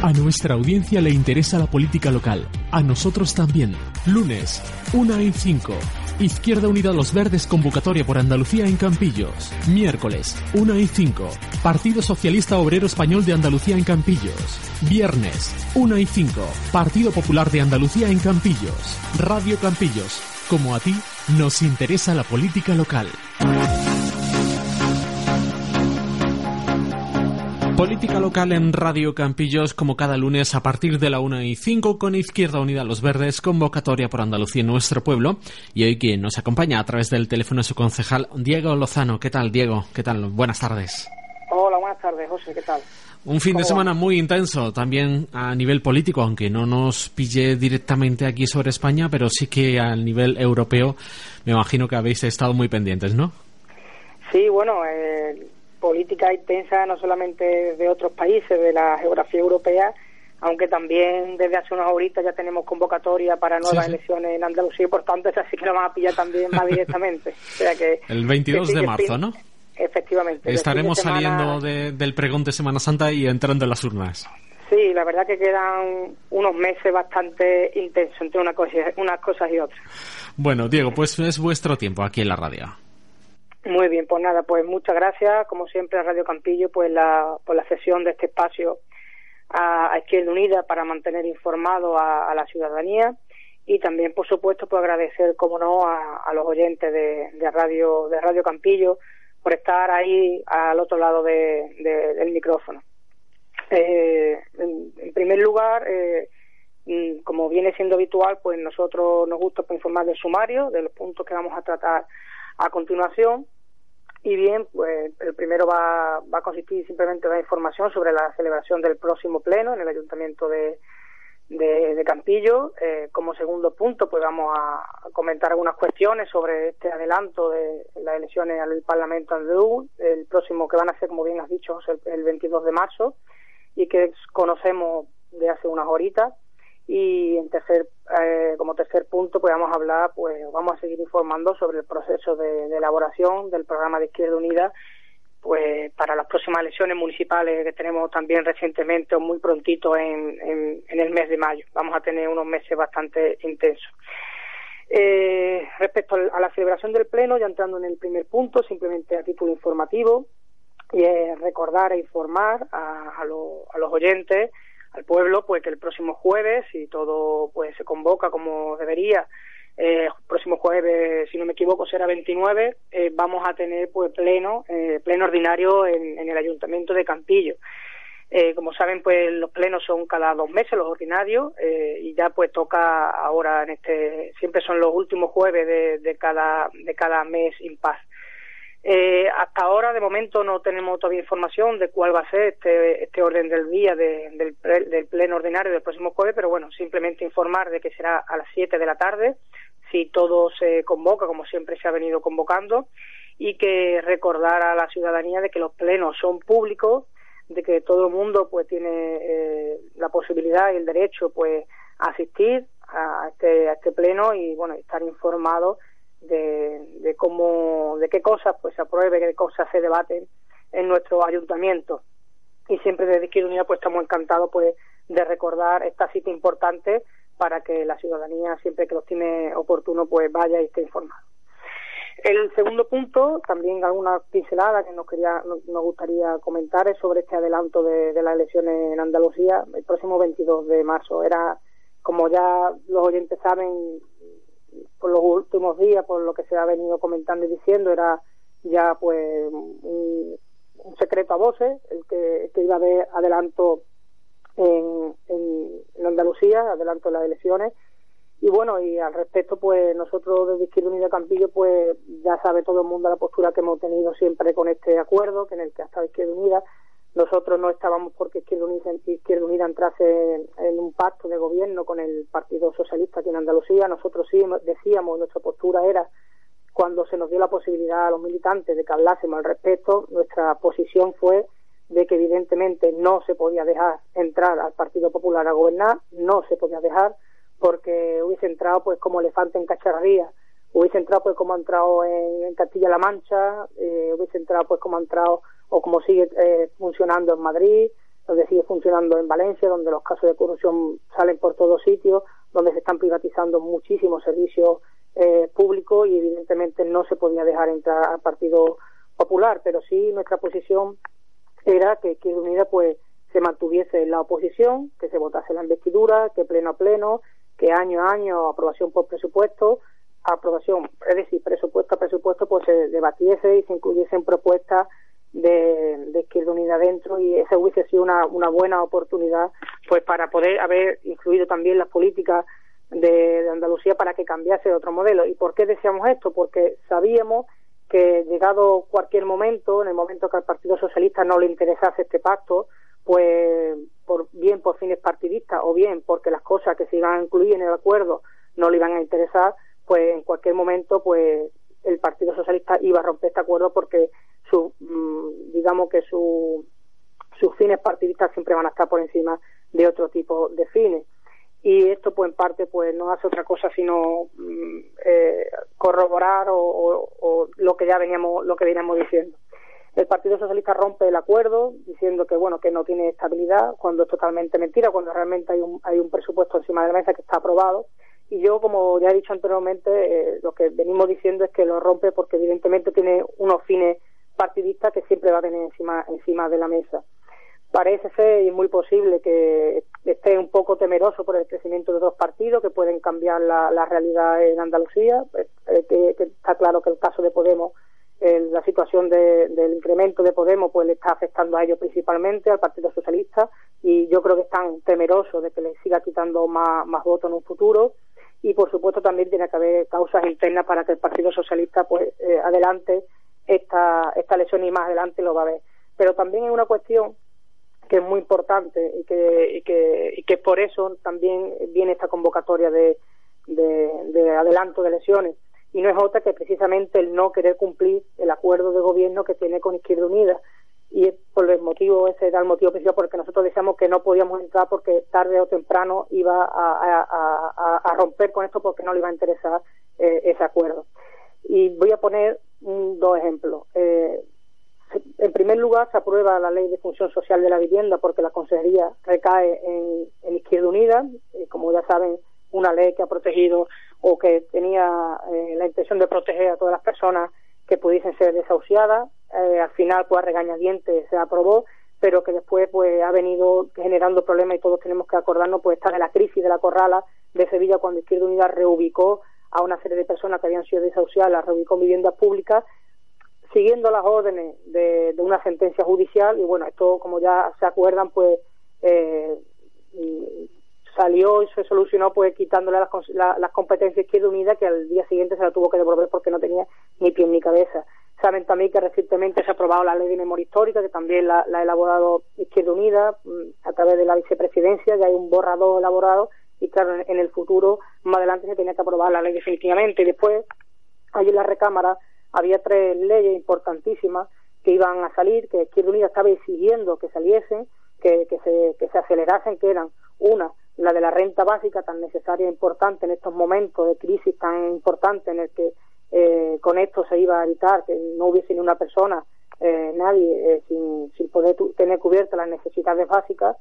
A nuestra audiencia le interesa la política local. A nosotros también. Lunes, 1 y 5. Izquierda Unida Los Verdes convocatoria por Andalucía en Campillos. Miércoles, 1 y 5. Partido Socialista Obrero Español de Andalucía en Campillos. Viernes, 1 y 5. Partido Popular de Andalucía en Campillos. Radio Campillos. Como a ti, nos interesa la política local. Política local en Radio Campillos, como cada lunes a partir de la 1 y 5 con Izquierda Unida Los Verdes, convocatoria por Andalucía en nuestro pueblo. Y hoy quien nos acompaña a través del teléfono es su concejal Diego Lozano. ¿Qué tal, Diego? ¿Qué tal? Buenas tardes. Hola, buenas tardes, José. ¿Qué tal? Un fin de semana muy intenso también a nivel político, aunque no nos pille directamente aquí sobre España, pero sí que a nivel europeo me imagino que habéis estado muy pendientes, ¿no? Sí, bueno, eh, política intensa no solamente de otros países, de la geografía europea, aunque también desde hace unas horitas ya tenemos convocatoria para nuevas elecciones en Andalucía y por tanto esa sí que lo vamos a pillar también más directamente. O sea que, El 22 de marzo, ¿no? Efectivamente. Estaremos saliendo del pregón de Semana Santa y entrando en las urnas. Sí, la verdad que quedan unos meses bastante intensos entre una cosa, unas cosas y otras. Bueno, Diego, pues es vuestro tiempo aquí en la radio. Muy bien, pues nada, pues muchas gracias, como siempre, a Radio Campillo, pues la, por la cesión de este espacio a, Izquierda Unida para mantener informado a, la ciudadanía y también, por supuesto, pues agradecer, como no, a, los oyentes de, Radio de Radio Campillo por estar ahí al otro lado del micrófono. Eh, en, primer lugar, eh, mm, como viene siendo habitual, pues nosotros nos gusta pues, informar del sumario, de los puntos que vamos a tratar a continuación. Y bien, pues el primero va, va a consistir simplemente en la información sobre la celebración del próximo pleno en el Ayuntamiento de, de, Campillo. Eh, como segundo punto, pues vamos a comentar algunas cuestiones sobre este adelanto de las elecciones al Parlamento andaluz, el próximo que van a ser, como bien has dicho, el, el 22 de marzo, y que conocemos de hace unas horitas y en tercer eh, como tercer punto pues vamos a hablar pues vamos a seguir informando sobre el proceso de, elaboración del programa de Izquierda Unida pues para las próximas elecciones municipales que tenemos también recientemente o muy prontito en, en, el mes de mayo. Vamos a tener unos meses bastante intensos. Eh, respecto a la celebración del pleno ya entrando en el primer punto simplemente a título informativo y es recordar e informar a, a los oyentes al pueblo pues que el próximo jueves si todo pues se convoca como debería eh, el próximo jueves si no me equivoco será 29 eh, vamos a tener pues pleno eh, pleno ordinario en, el ayuntamiento de Campillo eh, como saben pues los plenos son cada dos meses los ordinarios y ya pues toca ahora en este siempre son los últimos jueves de, de cada de cada mes impar eh, hasta ahora, de momento, no tenemos todavía información de cuál va a ser este, este orden del día del, pleno ordinario del próximo jueves, pero bueno, simplemente informar de que será a las 7 de la tarde, si todo se convoca, como siempre se ha venido convocando, y que recordar a la ciudadanía de que los plenos son públicos, de que todo el mundo pues tiene eh, la posibilidad y el derecho pues a asistir a este, a este pleno y bueno estar informado de, cómo, de qué cosas pues se apruebe, qué cosas se debaten en nuestro ayuntamiento. Y siempre desde Izquierda Unida pues estamos encantados pues de recordar esta cita importante para que la ciudadanía siempre que lo tiene oportuno pues vaya y esté informada. El segundo punto, también alguna pincelada que nos quería, nos gustaría comentar es sobre este adelanto de, de las elecciones en Andalucía el próximo 22 de marzo. Era, como ya los oyentes saben, por los últimos días, por lo que se ha venido comentando y diciendo, era ya pues un, secreto a voces el que, iba a haber adelanto en, en, Andalucía, adelanto en las elecciones. Y bueno, y al respecto, pues nosotros desde Izquierda Unida Campillo, pues ya sabe todo el mundo la postura que hemos tenido siempre con este acuerdo, que en el que ha estado Izquierda Unida. Nosotros no estábamos porque Izquierda Unida, Izquierda Unida entrase en, un pacto de gobierno con el Partido Socialista aquí en Andalucía. Nosotros sí decíamos, nuestra postura era, cuando se nos dio la posibilidad a los militantes de que hablásemos al respecto, nuestra posición fue de que evidentemente no se podía dejar entrar al Partido Popular a gobernar, no se podía dejar porque hubiese entrado pues como elefante en cacharrería, hubiese entrado pues como ha entrado en, Castilla-La Mancha, eh, hubiese entrado pues como ha entrado o como sigue eh, funcionando en Madrid, donde sigue funcionando en Valencia, donde los casos de corrupción salen por todos sitios, donde se están privatizando muchísimos servicios eh, públicos y evidentemente no se podía dejar entrar al Partido Popular, pero sí nuestra posición era que Izquierda Unida pues se mantuviese en la oposición, que se votase la investidura, que pleno a pleno, que año a año aprobación por presupuesto, aprobación, es decir, presupuesto a presupuesto, pues se debatiese y se incluyesen propuestas de, Izquierda Unida dentro y esa hubiese sido una, una buena oportunidad pues para poder haber incluido también las políticas de, de Andalucía para que cambiase otro modelo. ¿Y por qué decíamos esto? Porque sabíamos que llegado cualquier momento, en el momento que al Partido Socialista no le interesase este pacto, pues por, bien por fines partidistas o bien porque las cosas que se iban a incluir en el acuerdo no le iban a interesar, pues en cualquier momento pues el Partido Socialista iba a romper este acuerdo porque su mm, digamos que su, sus fines partidistas siempre van a estar por encima de otro tipo de fines. Y esto pues en parte pues no hace otra cosa sino mm, eh, corroborar o, lo que ya veníamos lo que veníamos diciendo. El Partido Socialista rompe el acuerdo diciendo que bueno que no tiene estabilidad cuando es totalmente mentira cuando realmente hay un hay un presupuesto encima de la mesa que está aprobado. Y yo como ya he dicho anteriormente eh, lo que venimos diciendo es que lo rompe porque evidentemente tiene unos fines partidistas que siempre va a tener encima encima de la mesa parece ser y muy posible que esté un poco temeroso por el crecimiento de dos partidos que pueden cambiar la, realidad en Andalucía. Eh, eh, que, está claro que el caso de Podemos, la situación del incremento de Podemos, pues le está afectando a ellos principalmente, al Partido Socialista, y yo creo que están temerosos de que les siga quitando más, más votos en un futuro. Y por supuesto también tiene que haber causas internas para que el Partido Socialista, pues, eh, adelante esta, esta lesión y más adelante lo va a ver. Pero también es una cuestión que es muy importante y que, y que, y que por eso también viene esta convocatoria de, de, adelanto de lesiones. Y no es otra que precisamente el no querer cumplir el acuerdo de gobierno que tiene con Izquierda Unida. Y por el motivo, ese era el motivo principal porque nosotros decíamos que no podíamos entrar porque tarde o temprano iba a, a, romper con esto porque no le iba a interesar eh, ese acuerdo. Y voy a poner dos ejemplos. Eh, en primer lugar, se aprueba la ley de función social de la vivienda porque la consejería recae en, Izquierda Unida, eh, como ya saben, una ley que ha protegido o que tenía eh, la intención de proteger a todas las personas que pudiesen ser desahuciadas. Eh, al final, pues a regañadientes se aprobó, pero que después pues ha venido generando problemas y todos tenemos que acordarnos pues está de la crisis de la corrala de Sevilla cuando Izquierda Unida reubicó a una serie de personas que habían sido desahuciadas, las reubicó en viviendas públicas siguiendo las órdenes de, una sentencia judicial y bueno, esto como ya se acuerdan pues eh, salió y se solucionó pues quitándole las, las competencias Izquierda Unida que al día siguiente se la tuvo que devolver porque no tenía ni pie ni cabeza. Saben también que recientemente se ha aprobado la ley de memoria histórica que también la, ha elaborado Izquierda Unida mm, a través de la vicepresidencia, ya hay un borrador elaborado y claro, en, el futuro más adelante se tenía que aprobar la ley definitivamente. Y después hay en la recámara había tres leyes importantísimas que iban a salir, que Izquierda Unida estaba exigiendo que saliesen, que, que, se, que se acelerasen, que eran una, la de la renta básica tan necesaria e importante en estos momentos de crisis tan importante en el que eh, con esto se iba a evitar que no hubiese ni una persona, eh, nadie, eh, sin, sin poder tener cubiertas las necesidades básicas,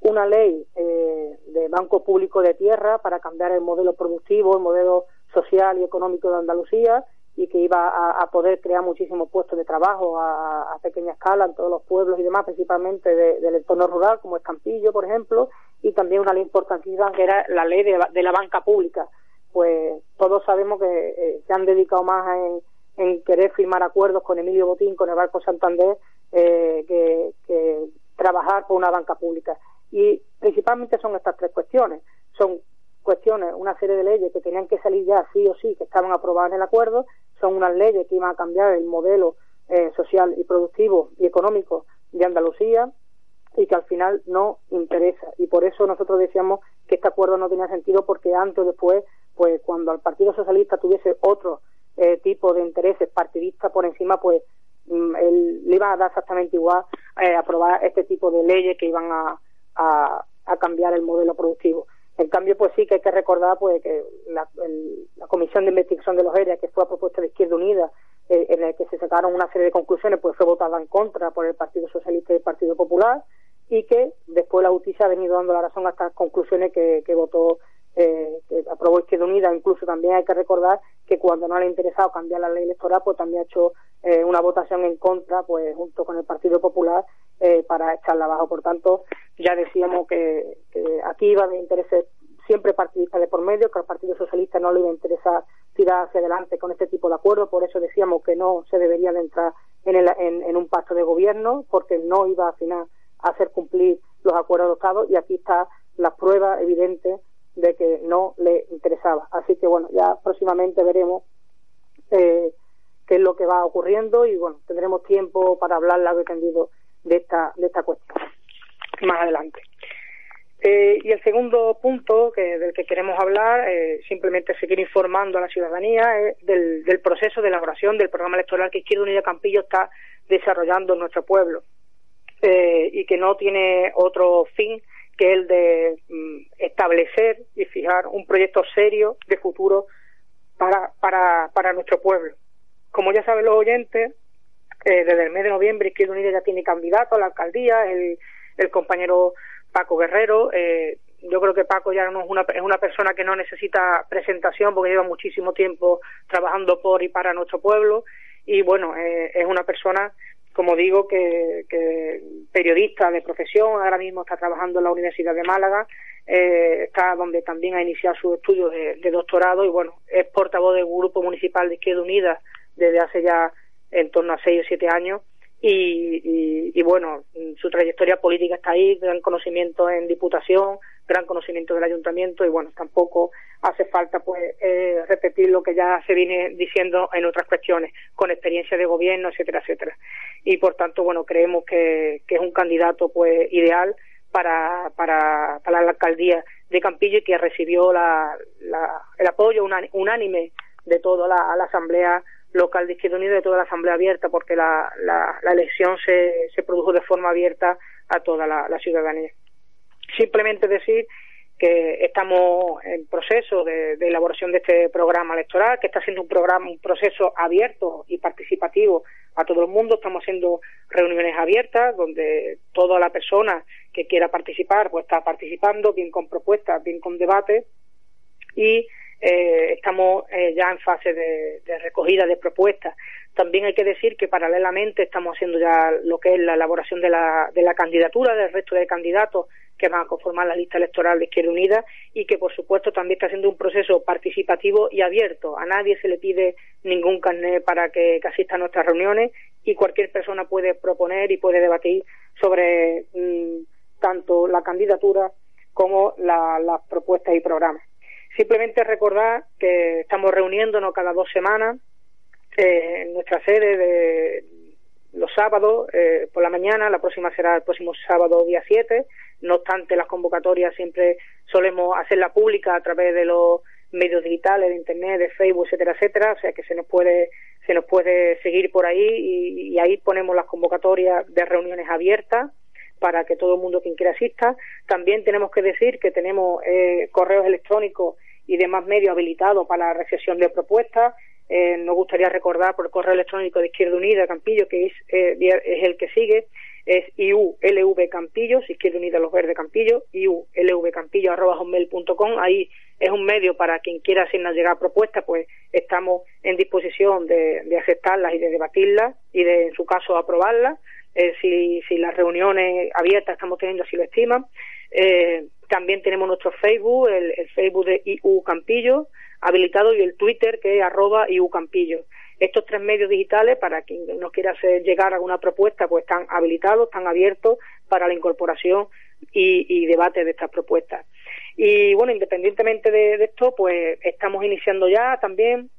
una ley de Banco Público de Tierra para cambiar el modelo productivo, el modelo social y económico de Andalucía, y que iba a, poder crear muchísimos puestos de trabajo a, pequeña escala en todos los pueblos y demás, principalmente del entorno rural, como Escampillo, por ejemplo, y también una ley importantísima que era la ley de, la banca pública. Pues todos sabemos que eh, se han dedicado más en, querer firmar acuerdos con Emilio Botín, con el Banco Santander, eh, que trabajar por una banca pública. Y principalmente son estas tres cuestiones. Son cuestiones, una serie de leyes que tenían que salir ya sí o sí, que estaban aprobadas en el acuerdo, son unas leyes que iban a cambiar el modelo eh, social y productivo y económico de Andalucía, y que al final no interesa. Y por eso nosotros decíamos que este acuerdo no tenía sentido porque antes o después, pues cuando al Partido Socialista tuviese otro eh, tipo de intereses partidistas por encima, pues mm, le iba a dar exactamente igual eh, aprobar este tipo de leyes que iban a, a, cambiar el modelo productivo. En cambio, pues sí que hay que recordar pues que la, la Comisión de Investigación de los EREA, que fue a propuesta de Izquierda Unida, eh, en el que se sacaron una serie de conclusiones, pues fue votada en contra por el Partido Socialista y el Partido Popular, y que después la justicia ha venido dando la razón a estas conclusiones que, que votó, eh, que aprobó Izquierda Unida. Incluso también hay que recordar que cuando no le ha interesado cambiar la ley electoral, pues también ha hecho eh, una votación en contra, pues junto con el Partido Popular, eh, para echarla abajo. Por tanto, ya decíamos que, aquí iba de intereses siempre partidistas de por medio, que al Partido Socialista no le iba a interesar tirar hacia adelante con este tipo de acuerdos, por eso decíamos que no se debería de entrar en, el, en, en un pacto de gobierno, porque no iba a final hacer cumplir los acuerdos adoptados y aquí está la prueba evidente de que no le interesaba. Así que bueno, ya próximamente veremos eh, qué es lo que va ocurriendo y bueno, tendremos tiempo para hablar largo y tendido de esta, de esta cuestión más adelante. Eh, y el segundo punto que, del que queremos hablar, eh, simplemente seguir informando a la ciudadanía, es del, del proceso de elaboración del programa electoral que Izquierda Unida Campillo está desarrollando en nuestro pueblo eh, y que no tiene otro fin que el de mm, establecer y fijar un proyecto serio de futuro para, para, para nuestro pueblo. Como ya saben los oyentes, eh, desde el mes de noviembre Izquierda Unida ya tiene candidato a la alcaldía, el, el compañero Paco Guerrero. Eh, yo creo que Paco ya no es una, es una persona que no necesita presentación porque lleva muchísimo tiempo trabajando por y para nuestro pueblo y bueno, eh, es una persona como digo, que, que, periodista de profesión, ahora mismo está trabajando en la Universidad de Málaga, eh, está donde también ha iniciado su estudio de, doctorado y bueno, es portavoz del Grupo Municipal de Izquierda Unida desde hace ya en torno a seis o siete años y, y, bueno, su trayectoria política está ahí, gran conocimiento en diputación, gran conocimiento del ayuntamiento y bueno, tampoco hace falta pues eh, repetir lo que ya se viene diciendo en otras cuestiones, con experiencia de gobierno, etcétera, etcétera. Y por tanto, bueno, creemos que, que es un candidato pues ideal para, para, para la alcaldía de Campillo y que recibió la, la, el apoyo unánime de toda la asamblea local de Izquierda Unida de toda la Asamblea abierta, porque la, la, la elección se, se, produjo de forma abierta a toda la, ciudadanía. Simplemente decir que estamos en proceso de, elaboración de este programa electoral, que está siendo un programa, un proceso abierto y participativo a todo el mundo. Estamos haciendo reuniones abiertas donde toda la persona que quiera participar pues está participando, bien con propuestas, bien con debate y eh, estamos eh, ya en fase de, recogida de propuestas. También hay que decir que paralelamente estamos haciendo ya lo que es la elaboración de la, de la candidatura del resto de candidatos que van a conformar la lista electoral de Izquierda Unida y que, por supuesto, también está siendo un proceso participativo y abierto. A nadie se le pide ningún carnet para que, asista a nuestras reuniones y cualquier persona puede proponer y puede debatir sobre mm, tanto la candidatura como las propuestas y programas. Simplemente recordar que estamos reuniéndonos cada dos semanas eh, en nuestra sede de los sábados eh, por la mañana, la próxima será el próximo sábado día 7, no obstante las convocatorias siempre solemos hacerla pública a través de los medios digitales, de internet, de Facebook, etcétera, etcétera, o sea que se nos puede se nos puede seguir por ahí y, y ahí ponemos las convocatorias de reuniones abiertas para que todo el mundo quien quiera asista. También tenemos que decir que tenemos eh, correos electrónicos y demás medios habilitados para la recepción de propuestas. Eh, nos gustaría recordar por el correo electrónico de Izquierda Unida Campillo, que es, eh, es el que sigue, es IULV Campillo, Izquierda Unida Los Verdes Campillo, IULV Campillo arroba hotmail.com. Ahí es un medio para quien quiera hacernos llegar propuestas, pues estamos en disposición de, de aceptarlas y de debatirlas y de, en su caso, aprobarlas eh, si, si las reuniones abiertas estamos teniendo así lo estiman. Eh, también tenemos nuestro Facebook, el, Facebook de IU Campillo, habilitado, y el Twitter que es arroba IU Campillo. Estos tres medios digitales, para quien nos quiera hacer llegar alguna propuesta, pues están habilitados, están abiertos para la incorporación y, y debate de estas propuestas. Y bueno, independientemente de, de esto, pues estamos iniciando ya también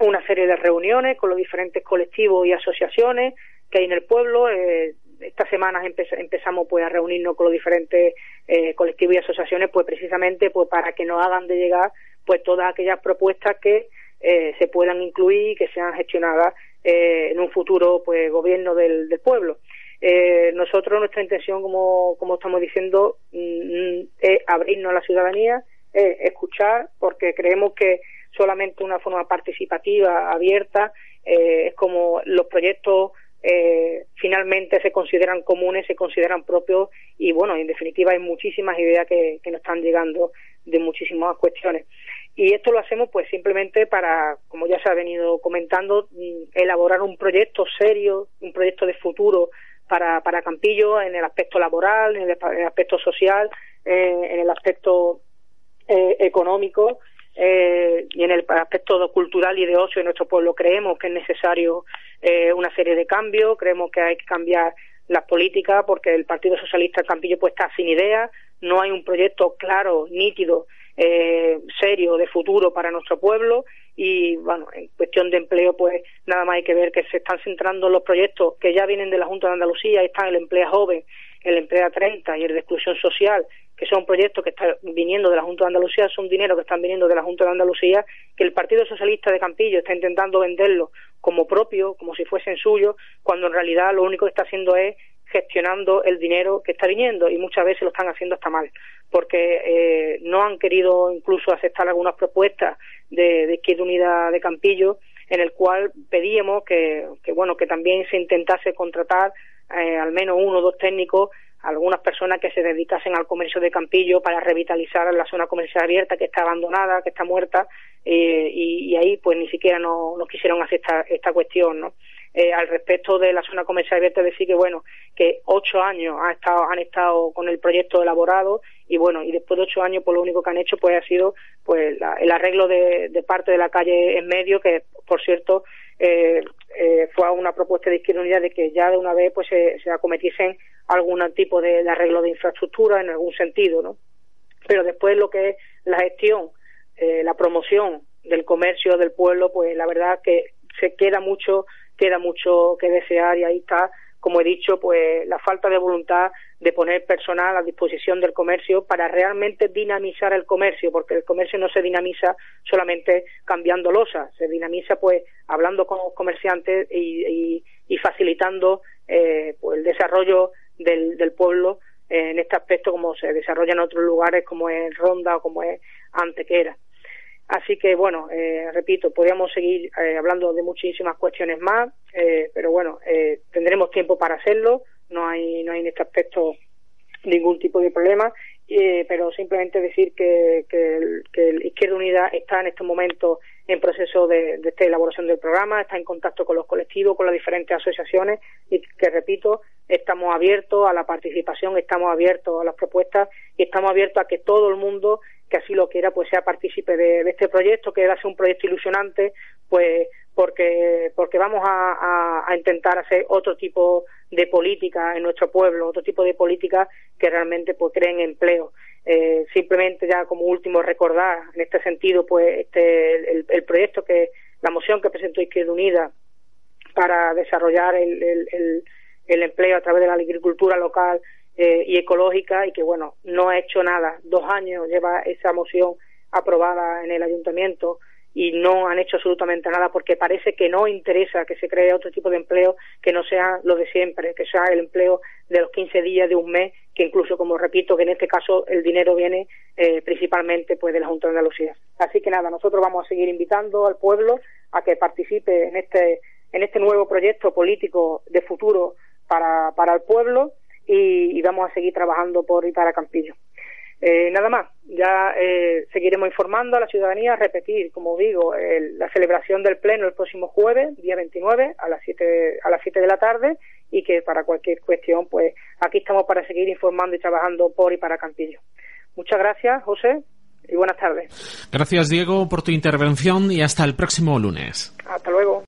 una serie de reuniones con los diferentes colectivos y asociaciones que hay en el pueblo. Eh, estas semanas empezamos pues a reunirnos con los diferentes eh, colectivos y asociaciones pues precisamente pues para que nos hagan de llegar pues todas aquellas propuestas que eh, se puedan incluir y que sean gestionadas eh, en un futuro pues gobierno del, del pueblo. Eh, nosotros nuestra intención como, como estamos diciendo mm, es abrirnos a la ciudadanía, es escuchar porque creemos que solamente una forma participativa, abierta, es como los proyectos eh, finalmente se consideran comunes, se consideran propios y bueno, en definitiva hay muchísimas ideas que, que nos están llegando de muchísimas cuestiones. Y esto lo hacemos pues simplemente para, como ya se ha venido comentando, mm, elaborar un proyecto serio, un proyecto de futuro para, para Campillo en el aspecto laboral, en el, aspecto social, eh, en el aspecto eh, económico eh, y en el aspecto cultural y de ocio de nuestro pueblo. Creemos que es necesario eh, una serie de cambios, creemos que hay que cambiar las políticas porque el Partido Socialista Campillo pues está sin ideas, no hay un proyecto claro, nítido, eh, serio de futuro para nuestro pueblo. Y bueno, en cuestión de empleo pues nada más hay que ver que se están centrando los proyectos que ya vienen de la Junta de Andalucía, ahí están el empleo joven, el empleo 30 y el de exclusión social que son proyectos que están viniendo de la Junta de Andalucía, son dinero que están viniendo de la Junta de Andalucía, que el Partido Socialista de Campillo está intentando venderlo como propio, como si fuesen suyos, cuando en realidad lo único que está haciendo es gestionando el dinero que está viniendo y muchas veces lo están haciendo hasta mal, porque eh, no han querido incluso aceptar algunas propuestas de, de Izquierda Unida de Campillo en el cual pedíamos que, que bueno que también se intentase contratar eh, al menos uno o dos técnicos algunas personas que se dedicasen al comercio de Campillo para revitalizar la zona comercial abierta que está abandonada, que está muerta, eh, y, ahí pues ni siquiera no, quisieron aceptar esta cuestión, ¿no? Eh, al respecto de la zona comercial abierta decir que bueno que ocho años han estado han estado con el proyecto elaborado y bueno y después de ocho años pues lo único que han hecho pues ha sido pues el arreglo de parte de la calle en medio que por cierto eh, eh, fue una propuesta de Izquierda Unida de que ya de una vez pues se, se acometiesen algún tipo de, arreglo de infraestructura en algún sentido, ¿no? Pero después lo que es la gestión, eh, la promoción del comercio del pueblo, pues la verdad que se queda mucho, queda mucho que desear y ahí está como he dicho, pues la falta de voluntad de poner personal a disposición del comercio para realmente dinamizar el comercio, porque el comercio no se dinamiza solamente cambiando losas, se dinamiza pues hablando con los comerciantes y, facilitando eh, pues, el desarrollo del, pueblo en este aspecto como se desarrolla en otros lugares como es Ronda o como es Antequera. Así que, bueno, eh, repito, podríamos seguir eh, hablando de muchísimas cuestiones más, eh, pero bueno, tendremos tiempo para hacerlo, no hay, no hay en este aspecto ningún tipo de problema, eh, pero simplemente decir que, que, que Izquierda Unida está en estos momentos en proceso de, de esta elaboración del programa, está en contacto con los colectivos, con las diferentes asociaciones y que, repito, estamos abiertos a la participación, estamos abiertos a las propuestas y estamos abiertos a que todo el mundo que así lo quiera, pues sea partícipe de, este proyecto, que va a ser un proyecto ilusionante, pues porque, porque vamos a, intentar hacer otro tipo de política en nuestro pueblo, otro tipo de política que realmente pues creen empleo. Eh, simplemente ya como último recordar en este sentido pues este el, proyecto que la moción que presentó Izquierda Unida para desarrollar el, el, el empleo a través de la agricultura local eh, y ecológica y que, bueno, no ha hecho nada. Dos años lleva esa moción aprobada en el ayuntamiento y no han hecho absolutamente nada porque parece que no interesa que se cree otro tipo de empleo que no sea lo de siempre, que sea el empleo de los 15 días de un mes, que incluso, como repito, que en este caso el dinero viene eh, principalmente pues de la Junta de Andalucía. Así que nada, nosotros vamos a seguir invitando al pueblo a que participe en este en este nuevo proyecto político de futuro para, para el pueblo y, vamos a seguir trabajando por y para Campillo. Eh, nada más, ya eh, seguiremos informando a la ciudadanía, repetir, como digo, la celebración del Pleno el próximo jueves, día 29, a las 7, a las 7 de la tarde, y que para cualquier cuestión, pues aquí estamos para seguir informando y trabajando por y para Campillo. Muchas gracias, José, y buenas tardes. Gracias, Diego, por tu intervención y hasta el próximo lunes. Hasta luego.